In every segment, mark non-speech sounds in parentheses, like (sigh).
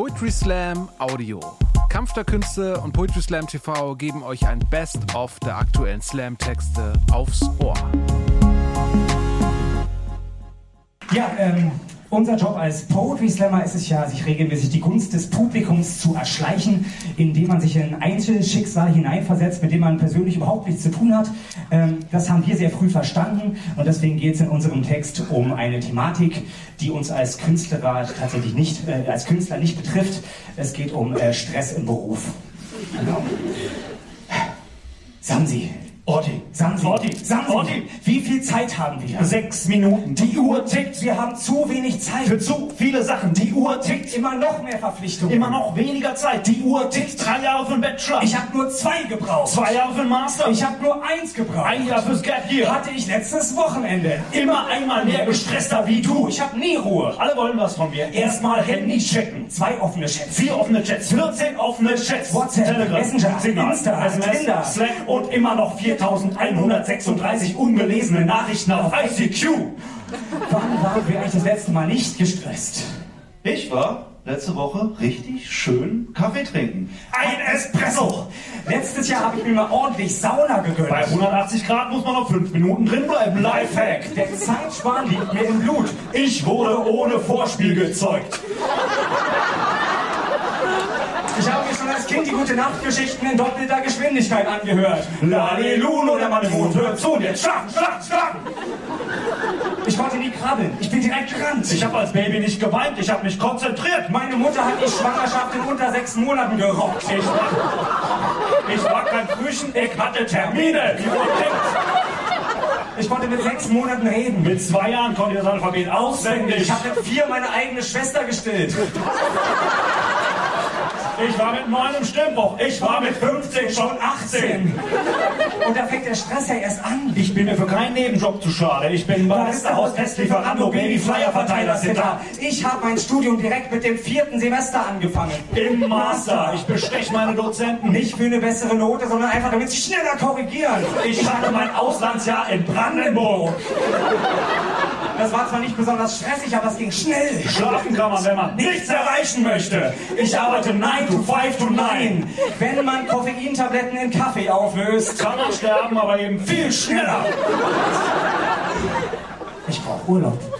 Poetry Slam Audio. Kampf der Künste und Poetry Slam TV geben euch ein Best-of der aktuellen Slam-Texte aufs Ohr. Ja, ähm, unser Job als Poetry Slammer ist es ja, sich regelmäßig die Gunst des Publikums zu erschleichen, indem man sich in Einzelschicksal hineinversetzt, mit dem man persönlich überhaupt nichts zu tun hat. Ähm, das haben wir sehr früh verstanden und deswegen geht es in unserem Text um eine Thematik, die uns als Künstler tatsächlich nicht, äh, als Künstler nicht betrifft. Es geht um äh, Stress im Beruf. Genau. Samsi, Orti, Samsi, Orti, Samsi, Orti. wie viel Zeit haben wir? Sechs Minuten. Die Uhr tickt, wir haben zu wenig Zeit. Für zu viele Sachen. Die Uhr tickt. Immer noch mehr Verpflichtungen. Immer noch weniger Zeit. Die Uhr tickt. Drei Jahre für den Bachelor. Ich habe nur zwei gebraucht. Zwei Jahre für den Master. Ich habe nur eins gebraucht. ein Jahr fürs Gap Year. hatte ich letztes Wochenende. Immer einmal mehr gestresster wie du. Ich habe nie Ruhe. Alle wollen was von mir. Erstmal Handy checken. Zwei offene Chats. Vier offene Chats. 14 offene Chats. WhatsApp, Telegram, Messenger, Signal, Insta, Tinder. Slack und immer noch 4136 ungelesene Nachrichten auf ICQ. Wann waren wir eigentlich das letzte Mal nicht gestresst? Ich war letzte Woche richtig schön Kaffee trinken. Ein Espresso. Letztes Jahr habe ich mir mal ordentlich Sauna gegönnt. Bei 180 Grad muss man noch 5 Minuten drin bleiben. Lifehack. Der Zeitsparen liegt mir im Blut. Ich wurde ohne Vorspiel gezeugt. Ich habe mir schon als Kind die gute Nachtgeschichten in doppelter Geschwindigkeit angehört. Laliluno, der Mann im Mond hört zu und jetzt schlafen, schlafen, schlafen. Ich konnte nie krabbeln. Ich bin direkt gerannt. Ich habe als Baby nicht geweint, ich habe mich konzentriert. Meine Mutter hat die Schwangerschaft in unter sechs Monaten gerockt. Ich war, ich war kein Frühchen, ich hatte Termine. Ich konnte mit sechs Monaten reden. Mit zwei Jahren konnte ich das Alphabet auswendig. Ich habe mit vier meine eigene Schwester gestillt. Ich war mit neun im Stimmbruch. Ich war mit 15 schon 18. Und da fängt der Stress ja erst an. Ich bin mir für keinen Nebenjob zu schade. Ich bin Barista, Haus, Testlieferando, Baby, Flyer, Verteiler, Sitter. Ich habe mein Studium direkt mit dem vierten Semester angefangen. Im Master. Ich bestech meine Dozenten. Nicht für eine bessere Note, sondern einfach, damit sie schneller korrigieren. Ich hatte mein Auslandsjahr in Brandenburg. Das war zwar nicht besonders stressig, aber es ging schnell. Schlafen kann man, wenn man nichts erreichen möchte. Ich arbeite 9 to 5 to 9. Wenn man Koffeintabletten in Kaffee auflöst. Kann man sterben, aber eben viel schneller. Ich brauche Urlaub.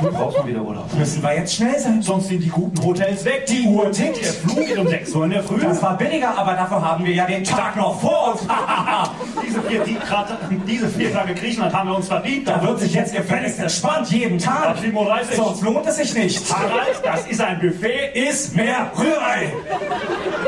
Brauchst mal wieder Urlaub. Müssen wir jetzt schnell sein? Sonst sind die guten Hotels weg. Die Uhr tickt. Der Flug geht um 6 Uhr in der Früh. Das war billiger, aber dafür haben wir ja den Tag noch vor uns. (laughs) diese, vier, die, Grad- diese vier Tage Griechenland haben wir uns verdient. Da wird sich jetzt gefälligst entspannt, jeden Tag. Ab 37. Sonst lohnt es sich nicht. Harald, das ist ein Buffet, ist mehr Rührei.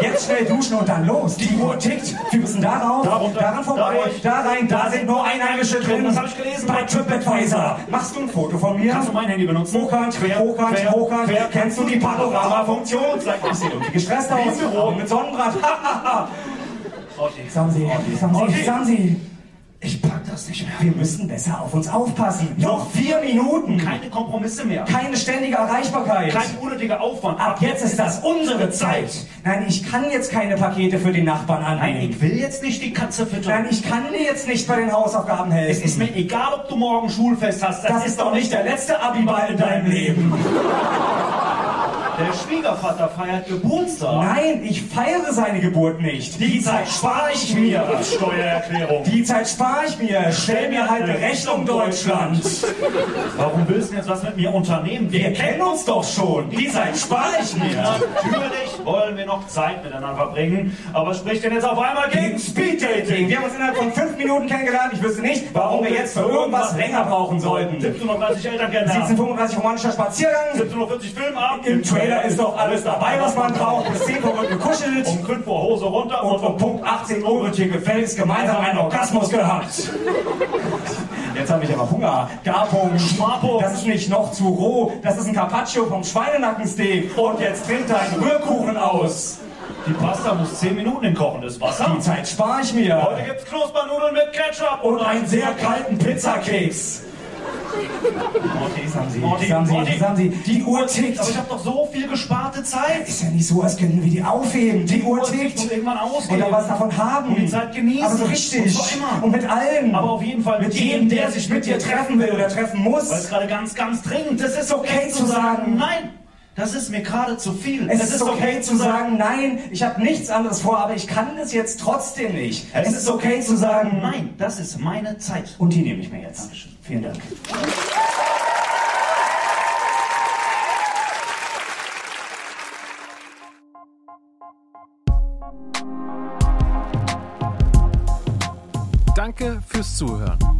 Jetzt schnell duschen und dann los. Die Uhr tickt. Wir müssen darauf, Darunter, daran vorbei, da rein, da sind nur Einheimische drin. Das hab ich gelesen. Bei TripAdvisor. Machst du ein Foto von mir? Kannst du mein Handy benutzen? Hochkant, hochkant, quer, hochkant. quer. Kennst du die Panorama-Funktion? Sag mal, Sieht irgendwie gestresst aus. Mit Sonnenbrand. Otti. Samsi, Samsi. Samsi. Ich pack das nicht mehr. Wir müssen besser auf uns aufpassen. Noch vier Minuten. Keine Kompromisse mehr. Keine ständige Erreichbarkeit. Kein unnötiger Aufwand. Ab jetzt ist das unsere Zeit. Nein, ich kann jetzt keine Pakete für den Nachbarn Nein, annehmen. ich will jetzt nicht die Katze füttern. Nein, ich kann dir jetzt nicht bei den Hausaufgaben helfen. Es ist mir egal, ob du morgen Schulfest hast. das ist doch nicht der letzte Abiball in deinem Leben. Der Schwiegervater feiert Geburtstag. Nein, ich feiere seine Geburt nicht. Die Zeit spare ich mir als Steuererklärung. Die Zeit spare ich mir. Stell mir halt eine Rechnung, Deutschland. Warum willst du jetzt was mit mir unternehmen? Wir kennen uns doch schon. Die Zeit spare ich mir. Natürlich wollen wir noch Zeit miteinander verbringen, aber spricht denn jetzt auf einmal gegen Speeddating? Wir haben uns innerhalb von fünf Minuten kennengelernt. Ich wüsste nicht, warum wir jetzt für irgendwas länger brauchen sollten. 17.30 Eltern kennenlernen. 1735 romantischer Spaziergang. 17.40 Filmabend. Im Trailer ist doch alles dabei, was man braucht. Bis 10 Uhr wird gekuschelt. Um 5 Uhr Hose runter Und um Punkt 18 Uhr wird hier gefälligst gemeinsam einen Orgasmus gehabt. Jetzt habe ich aber Hunger. Garpunkt. Schmapo. Das ist nicht noch zu roh. Das ist ein Carpaccio vom Schweinenackensteak. Und jetzt trinkt dein Rührkuchen aus. Die Pasta muss 10 Minuten in kochendes Wasser. Die Zeit spare ich mir. Heute gibt's Knuspernudeln mit Ketchup Und einen sehr kalten Pizzakeks. Morty, Samsi, Morty, Samsi, Morty. Samsi, die Uhr tickt. Aber ich habe doch so viel gesparte Zeit. Ist ja nicht so, als könnten wir die aufheben. Die Uhr muss tickt. irgendwann ausgehen. Und dann was davon haben. Und die Zeit genießen. Aber so richtig. Und immer. Und mit allen. Aber auf jeden Fall mit jedem, der sich mit dir treffen will oder treffen Weil es muss. gerade ganz, ganz dringend Das ist okay zu sagen. Nein, Das ist mir gerade zu viel. Es, ist okay, zu sagen, nein, ich habe nichts anderes vor, aber ich kann das jetzt trotzdem nicht. Es, ist okay zu sagen, nein, das ist meine Zeit. Und die nehme ich mir jetzt. Dankeschön. Vielen Dank. Danke fürs Zuhören.